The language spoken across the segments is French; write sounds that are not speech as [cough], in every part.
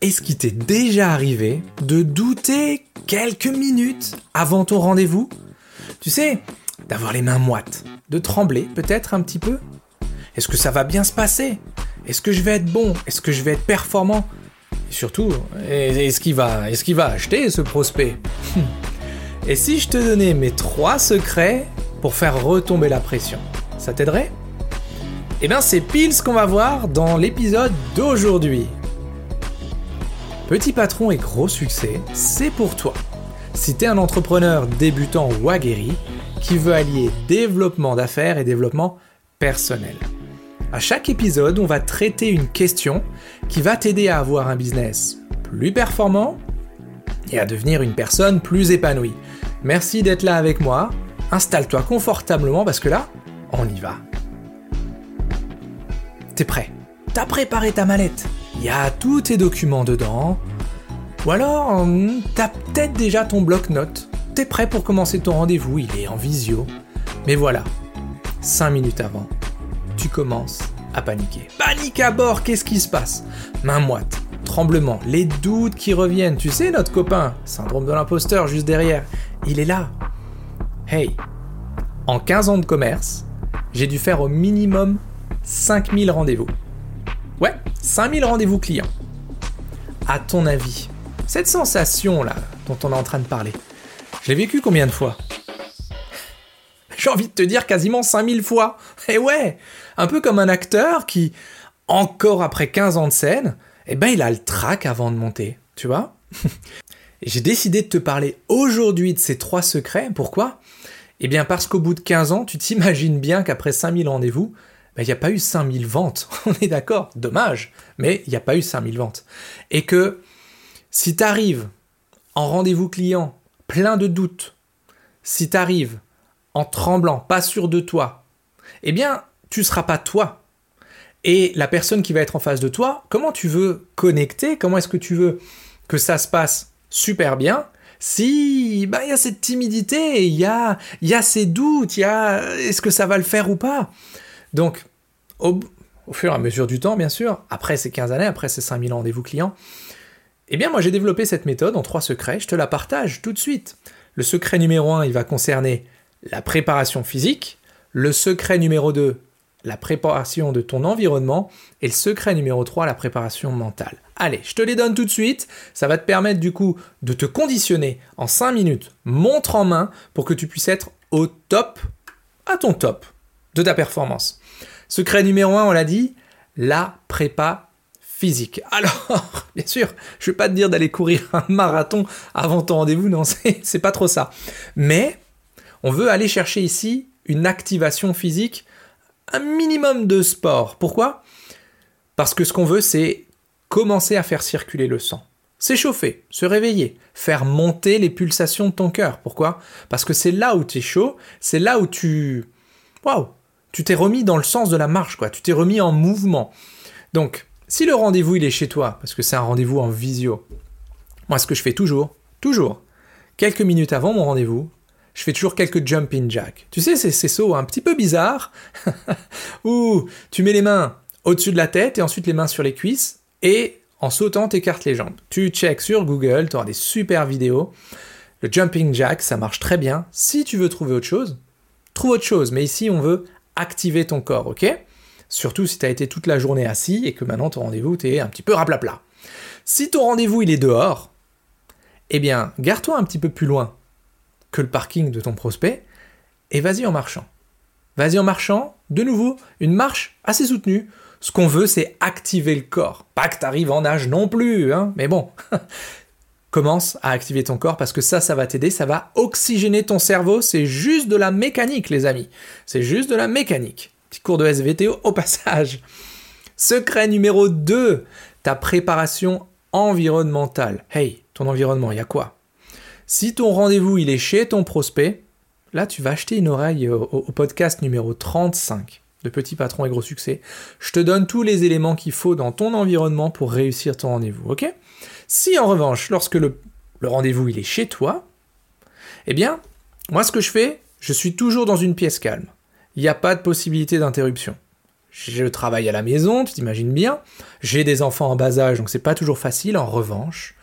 Est-ce qu'il t'est déjà arrivé de douter quelques minutes avant ton rendez-vous? Tu sais, d'avoir les mains moites, de trembler peut-être un petit peu? Est-ce que ça va bien se passer? Est-ce que je vais être bon? Est-ce que je vais être performant? Et surtout, est-ce qu'il va, est va acheter ce prospect? [laughs] Et si je te donnais mes trois secrets pour faire retomber la pression Ça t'aiderait? Eh bien c'est pile ce qu'on va voir dans l'épisode d'aujourd'hui. Petit patron et gros succès, c'est pour toi. Si t'es un entrepreneur débutant ou aguerri qui veut allier développement d'affaires et développement personnel. À chaque épisode, on va traiter une question qui va t'aider à avoir un business plus performant et à devenir une personne plus épanouie. Merci d'être là avec moi. Installe-toi confortablement parce que là, on y va. T'es prêt? T'as préparé ta mallette? Il y a tous tes documents dedans. Ou alors, hmm, t'as peut-être déjà ton bloc-notes. T'es prêt pour commencer ton rendez-vous, il est en visio. Mais voilà, 5 minutes avant, tu commences à paniquer. Panique à bord, qu'est-ce qui se passe? Main moite, tremblement, les doutes qui reviennent. Tu sais, notre copain, syndrome de l'imposteur juste derrière, il est là. Hey, en 15 ans de commerce, j'ai dû faire au minimum 5000 rendez-vous. Ouais, 5000 rendez-vous clients. À ton avis, cette sensation-là dont on est en train de parler, je l'ai vécu combien de fois? [laughs] J'ai envie de te dire quasiment 5000 fois. Et [laughs] eh ouais, un peu comme un acteur qui, encore après 15 ans de scène, eh ben il a le trac avant de monter, tu vois? [laughs] J'ai décidé de te parler aujourd'hui de ces trois secrets. Pourquoi? Eh bien parce qu'au bout de 15 ans, tu t'imagines bien qu'après 5000 rendez-vous, ben, il n'y a pas eu 5000 ventes. [laughs] On est d'accord, dommage, mais il n'y a pas eu 5000 ventes. Et que si tu arrives en rendez-vous client plein de doutes, si tu arrives en tremblant, pas sûr de toi, eh bien, tu ne seras pas toi. Et la personne qui va être en face de toi, comment tu veux connecter Comment est-ce que tu veux que ça se passe super bien si bah, il y a cette timidité, il y a, y a ces doutes, il y a est-ce que ça va le faire ou pas? Donc, au, fur et à mesure du temps, bien sûr, après ces 15 années, après ces 5000 rendez-vous clients, eh bien moi j'ai développé cette méthode en trois secrets, je te la partage tout de suite. Le secret numéro 1, il va concerner la préparation physique, le secret numéro 2, la préparation de ton environnement, et le secret numéro 3, la préparation mentale. Allez, je te les donne tout de suite, ça va te permettre du coup de te conditionner en 5 minutes, montre en main, pour que tu puisses être au top, à ton top de ta performance. Secret numéro 1, on l'a dit, la prépa physique. [laughs] Alors, bien sûr, je ne vais pas te dire d'aller courir un marathon avant ton rendez-vous, non, [laughs] c'est pas trop ça. Mais on veut aller chercher ici une activation physique, un minimum de sport. Pourquoi? Parce que ce qu'on veut, c'est commencer à faire circuler le sang. S'échauffer, se réveiller, faire monter les pulsations de ton cœur. Pourquoi? Parce que c'est là où tu es chaud, c'est là où tu... Waouh tu t'es remis dans le sens de la marche, quoi. Tu t'es remis en mouvement. Donc, si le rendez-vous il est chez toi, parce que c'est un rendez-vous en visio, moi ce que je fais toujours, toujours, quelques minutes avant mon rendez-vous, je fais toujours quelques jumping jacks. Tu sais, c'est ces sauts un petit peu bizarres, [laughs] où tu mets les mains au-dessus de la tête et ensuite les mains sur les cuisses, et en sautant, t'écartes les jambes. Tu checks sur Google, tu auras des super vidéos. Le jumping jack, ça marche très bien. Si tu veux trouver autre chose, trouve autre chose. Mais ici, on veut activer ton corps, ok? Surtout si tu as été toute la journée assis et que maintenant ton rendez-vous, t'es un petit peu raplapla. Si ton rendez-vous, il est dehors, eh bien, garde-toi un petit peu plus loin que le parking de ton prospect et vas-y en marchant. Vas-y en marchant, de nouveau, une marche assez soutenue. Ce qu'on veut, c'est activer le corps. Pas que tu arrives en âge non plus, hein, mais bon. [laughs] Commence à activer ton corps parce que ça, ça va t'aider, ça va oxygéner ton cerveau. C'est juste de la mécanique, les amis. C'est juste de la mécanique. Petit cours de SVT au passage. Secret numéro 2, ta préparation environnementale. Hey, ton environnement, il y a quoi? Si ton rendez-vous, il est chez ton prospect, là, tu vas acheter une oreille au, au podcast numéro 35 de Petit Patron et Gros Succès. Je te donne tous les éléments qu'il faut dans ton environnement pour réussir ton rendez-vous, ok? Si en revanche, lorsque le, rendez-vous est chez toi, eh bien, moi ce que je fais, je suis toujours dans une pièce calme. Il n'y a pas de possibilité d'interruption. Je travaille à la maison, tu t'imagines bien. J'ai des enfants en bas âge, donc c'est pas toujours facile. En revanche,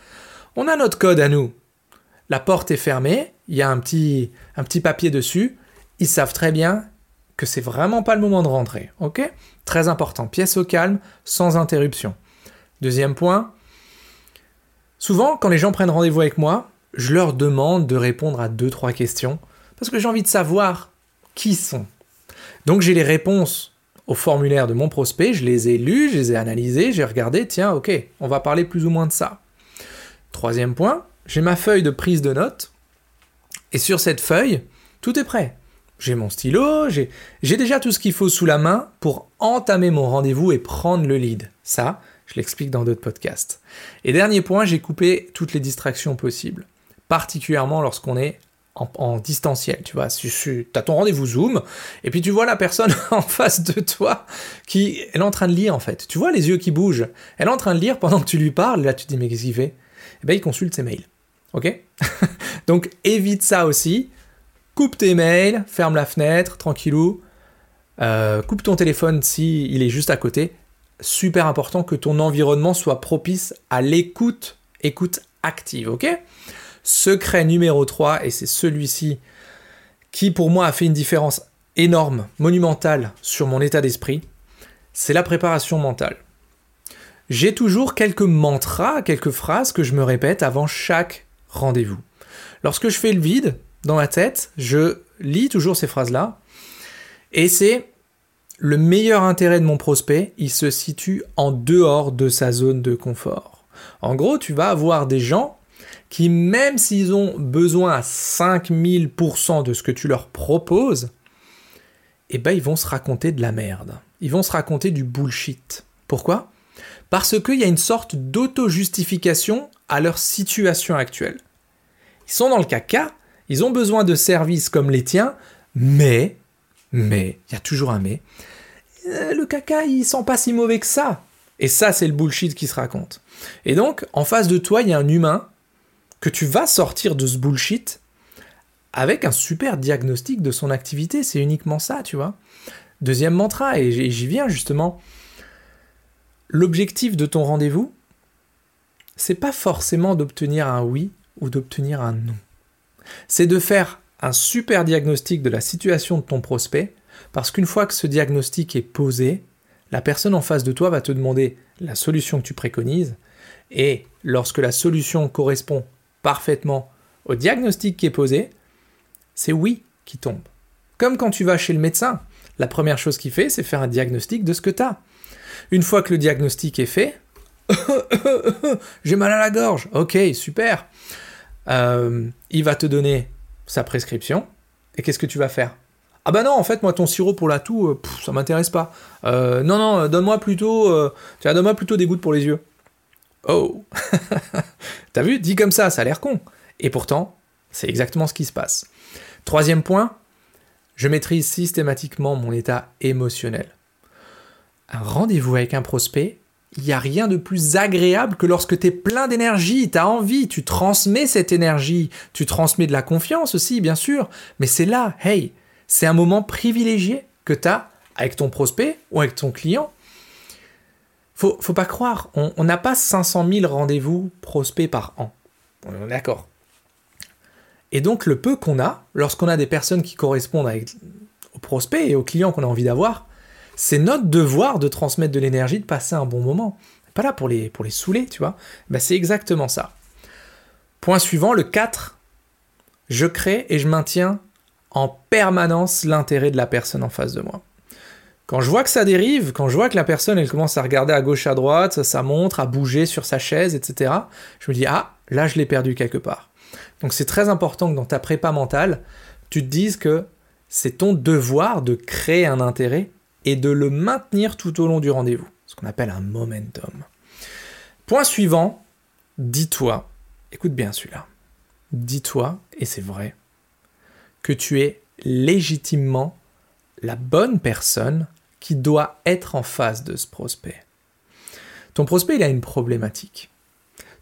on a notre code à nous. La porte est fermée, il y a un petit, un petit papier dessus. Ils savent très bien que c'est vraiment pas le moment de rentrer. Ok? Très important. Pièce au calme, sans interruption. Deuxième point. Souvent, quand les gens prennent rendez-vous avec moi, je leur demande de répondre à deux, trois questions. Parce que j'ai envie de savoir qui sont. Donc j'ai les réponses au formulaire de mon prospect, je les ai lus, je les ai analysés, j'ai regardé, tiens, ok, on va parler plus ou moins de ça. Troisième point, j'ai ma feuille de prise de notes, et sur cette feuille, tout est prêt. J'ai mon stylo, j'ai déjà tout ce qu'il faut sous la main pour entamer mon rendez-vous et prendre le lead. Ça, je l'explique dans d'autres podcasts. Et dernier point, j'ai coupé toutes les distractions possibles, particulièrement lorsqu'on est en, distanciel, tu vois. Tu as ton rendez-vous Zoom, et puis tu vois la personne [laughs] en face de toi qui est en train de lire en fait. Tu vois les yeux qui bougent. Elle est en train de lire pendant que tu lui parles, là tu dis mais qu'est-ce qu'il fait? Eh bien il consulte ses mails. Ok? [laughs] Donc évite ça aussi. Coupe tes mails, ferme la fenêtre, tranquillou. Euh, coupe ton téléphone si il est juste à côté. Super important que ton environnement soit propice à l'écoute, écoute active, ok? Secret numéro 3, et c'est celui-ci qui pour moi a fait une différence énorme, monumentale sur mon état d'esprit, c'est la préparation mentale. J'ai toujours quelques mantras, quelques phrases que je me répète avant chaque rendez-vous. Lorsque je fais le vide dans ma tête, je lis toujours ces phrases-là, et c'est le meilleur intérêt de mon prospect, il se situe en dehors de sa zone de confort. En gros, tu vas avoir des gens qui, même s'ils ont besoin à 5000% de ce que tu leur proposes, eh ben, ils vont se raconter de la merde. Ils vont se raconter du bullshit. Pourquoi? Parce qu'il y a une sorte d'auto-justification à leur situation actuelle. Ils sont dans le caca, ils ont besoin de services comme les tiens, mais, mais, il y a toujours un mais, euh, le caca, il sent pas si mauvais que ça. Et ça, c'est le bullshit qui se raconte. Et donc, en face de toi, il y a un humain que tu vas sortir de ce bullshit avec un super diagnostic de son activité. C'est uniquement ça, tu vois. Deuxième mantra, et j'y viens justement. L'objectif de ton rendez-vous, c'est pas forcément d'obtenir un oui ou d'obtenir un non. C'est de faire un super diagnostic de la situation de ton prospect, parce qu'une fois que ce diagnostic est posé, la personne en face de toi va te demander la solution que tu préconises, et lorsque la solution correspond parfaitement au diagnostic qui est posé, c'est oui qui tombe. Comme quand tu vas chez le médecin, la première chose qu'il fait, c'est faire un diagnostic de ce que tu as. Une fois que le diagnostic est fait, [coughs] j'ai mal à la gorge, ok, super. Euh, il va te donner sa prescription, et qu'est-ce que tu vas faire? Ah bah non, en fait, moi, ton sirop pour la toux, euh, ça m'intéresse pas. Euh, non, non, donne-moi plutôt, donne-moi plutôt des gouttes pour les yeux. Oh [laughs] T'as vu? Dit comme ça, ça a l'air con. Et pourtant, c'est exactement ce qui se passe. Troisième point, je maîtrise systématiquement mon état émotionnel. Un rendez-vous avec un prospect, il n'y a rien de plus agréable que lorsque tu es plein d'énergie, tu as envie, tu transmets cette énergie, tu transmets de la confiance aussi, bien sûr, mais c'est là, hey, c'est un moment privilégié que tu as avec ton prospect ou avec ton client faut, faut pas croire, on n'a pas 500 000 rendez-vous prospects par an. On est d'accord. Et donc le peu qu'on a, lorsqu'on a des personnes qui correspondent aux prospects et aux clients qu'on a envie d'avoir, c'est notre devoir de transmettre de l'énergie, de passer un bon moment. Pas là pour les, pour les saouler, tu vois. Ben, c'est exactement ça. Point suivant, le 4. Je crée et je maintiens en permanence l'intérêt de la personne en face de moi. Quand je vois que ça dérive, quand je vois que la personne commence à regarder à gauche à droite, ça montre, à bouger sur sa chaise, etc., je me dis ah là je l'ai perdu quelque part. Donc c'est très important que dans ta prépa mentale, tu te dises que c'est ton devoir de créer un intérêt et de le maintenir tout au long du rendez-vous, ce qu'on appelle un momentum. Point suivant, dis-toi, écoute bien celui-là, dis-toi, et c'est vrai, que tu es légitimement la bonne personne qui doit être en face de ce prospect. Ton prospect, il a une problématique.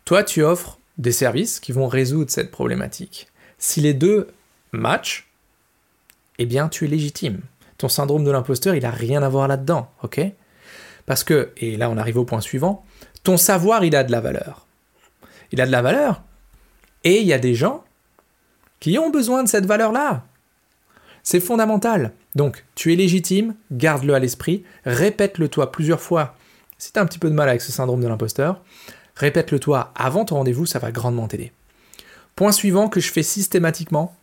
Toi, tu offres des services qui vont résoudre cette problématique. Si les deux matchent, eh bien, tu es légitime. Ton syndrome de l'imposteur, il a rien à voir là-dedans, ok? Parce que, et là on arrive au point suivant, ton savoir, il a de la valeur. Il a de la valeur. Et il y a des gens qui ont besoin de cette valeur-là. C'est fondamental. Donc, tu es légitime, garde-le à l'esprit, répète-le toi plusieurs fois. Si tu as un petit peu de mal avec ce syndrome de l'imposteur, répète-le toi avant ton rendez-vous, ça va grandement t'aider. Point suivant que je fais systématiquement,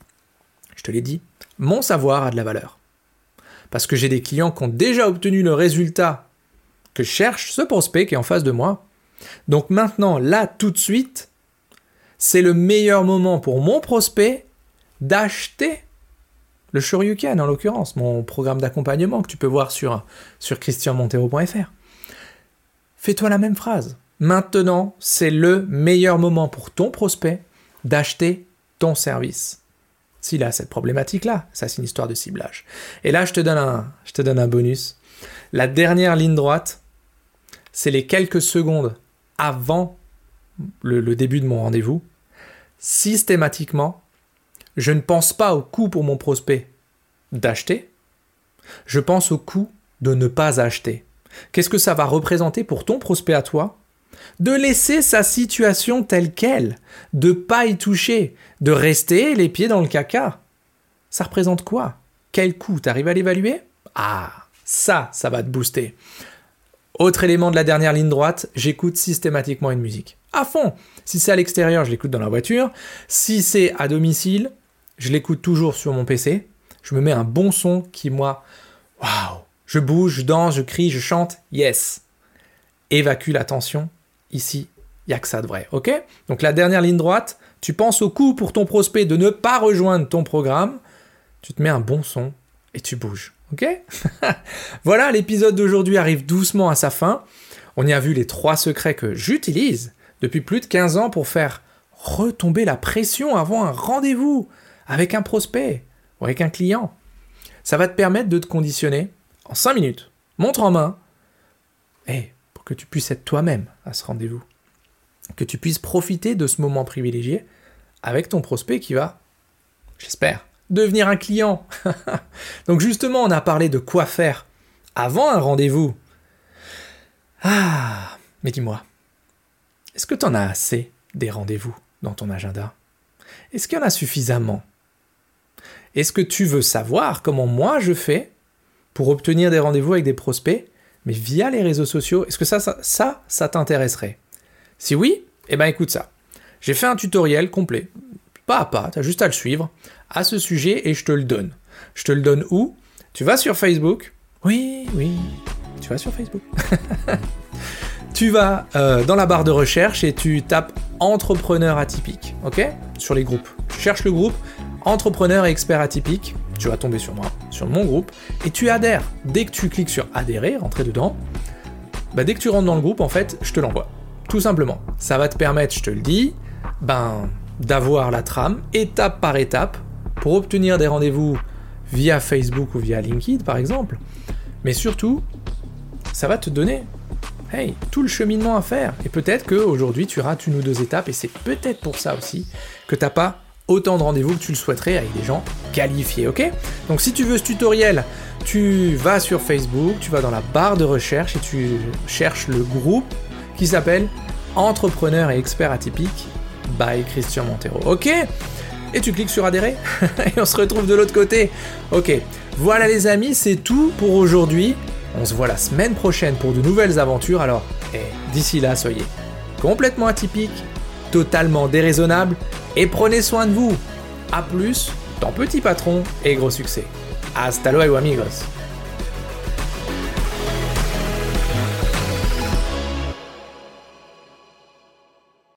je te l'ai dit, mon savoir a de la valeur. Parce que j'ai des clients qui ont déjà obtenu le résultat que cherche ce prospect qui est en face de moi. Donc maintenant, là, tout de suite, c'est le meilleur moment pour mon prospect d'acheter le Shoryuken en l'occurrence, mon programme d'accompagnement que tu peux voir sur, sur christianmontero.fr. Fais-toi la même phrase. Maintenant, c'est le meilleur moment pour ton prospect d'acheter ton service. S'il a cette problématique-là, ça c'est une histoire de ciblage. Et là, je te donne un, je te donne un bonus. La dernière ligne droite, c'est les quelques secondes avant le, le début de mon rendez-vous. Systématiquement, je ne pense pas au coût pour mon prospect d'acheter, je pense au coût de ne pas acheter. Qu'est-ce que ça va représenter pour ton prospect à toi de laisser sa situation telle qu'elle, de pas y toucher, de rester les pieds dans le caca. Ça représente quoi? Quel coût T'arrives à l'évaluer? Ah, ça, ça va te booster. Autre élément de la dernière ligne droite, j'écoute systématiquement une musique. À fond Si c'est à l'extérieur, je l'écoute dans la voiture. Si c'est à domicile, je l'écoute toujours sur mon PC. Je me mets un bon son qui, moi, waouh Je bouge, je danse, je crie, je chante, yes Évacue la tension, Ici, il n'y a que ça de vrai, ok? Donc la dernière ligne droite, tu penses au coup pour ton prospect de ne pas rejoindre ton programme, tu te mets un bon son et tu bouges, ok? [laughs] Voilà, l'épisode d'aujourd'hui arrive doucement à sa fin. On y a vu les trois secrets que j'utilise depuis plus de 15 ans pour faire retomber la pression avant un rendez-vous avec un prospect ou avec un client. Ça va te permettre de te conditionner en 5 minutes, montre en main, et que tu puisses être toi-même à ce rendez-vous, que tu puisses profiter de ce moment privilégié avec ton prospect qui va, j'espère, devenir un client. [laughs] Donc justement, on a parlé de quoi faire avant un rendez-vous. Ah, mais dis-moi, est-ce que tu en as assez des rendez-vous dans ton agenda? Est-ce qu'il y en a suffisamment? Est-ce que tu veux savoir comment moi je fais pour obtenir des rendez-vous avec des prospects mais via les réseaux sociaux, est-ce que ça, ça, ça, t'intéresserait? Si oui, eh ben écoute ça. J'ai fait un tutoriel complet, pas à pas, tu as juste à le suivre, à ce sujet et je te le donne. Je te le donne où? Tu vas sur Facebook. Oui, oui, tu vas sur Facebook. [laughs] tu vas euh, dans la barre de recherche et tu tapes entrepreneur atypique, ok? Sur les groupes. Tu le groupe entrepreneur et expert atypique tu vas tomber sur moi, sur mon groupe, et tu adhères. Dès que tu cliques sur adhérer, rentrer dedans, bah dès que tu rentres dans le groupe, en fait, je te l'envoie. Tout simplement. Ça va te permettre, je te le dis, ben, d'avoir la trame, étape par étape, pour obtenir des rendez-vous via Facebook ou via LinkedIn, par exemple. Mais surtout, ça va te donner hey, tout le cheminement à faire. Et peut-être qu'aujourd'hui, tu rates une ou deux étapes, et c'est peut-être pour ça aussi que t'as pas autant de rendez-vous que tu le souhaiterais avec des gens qualifiés, ok? Donc si tu veux ce tutoriel, tu vas sur Facebook, tu vas dans la barre de recherche et tu cherches le groupe qui s'appelle Entrepreneur et expert atypique by Christian Montero, ok? Et tu cliques sur adhérer [laughs] et on se retrouve de l'autre côté. Ok, voilà les amis, c'est tout pour aujourd'hui. On se voit la semaine prochaine pour de nouvelles aventures. Alors, eh, d'ici là, soyez complètement atypique, totalement déraisonnable et prenez soin de vous. A plus, ton petit patron et gros succès. Hasta luego amigos.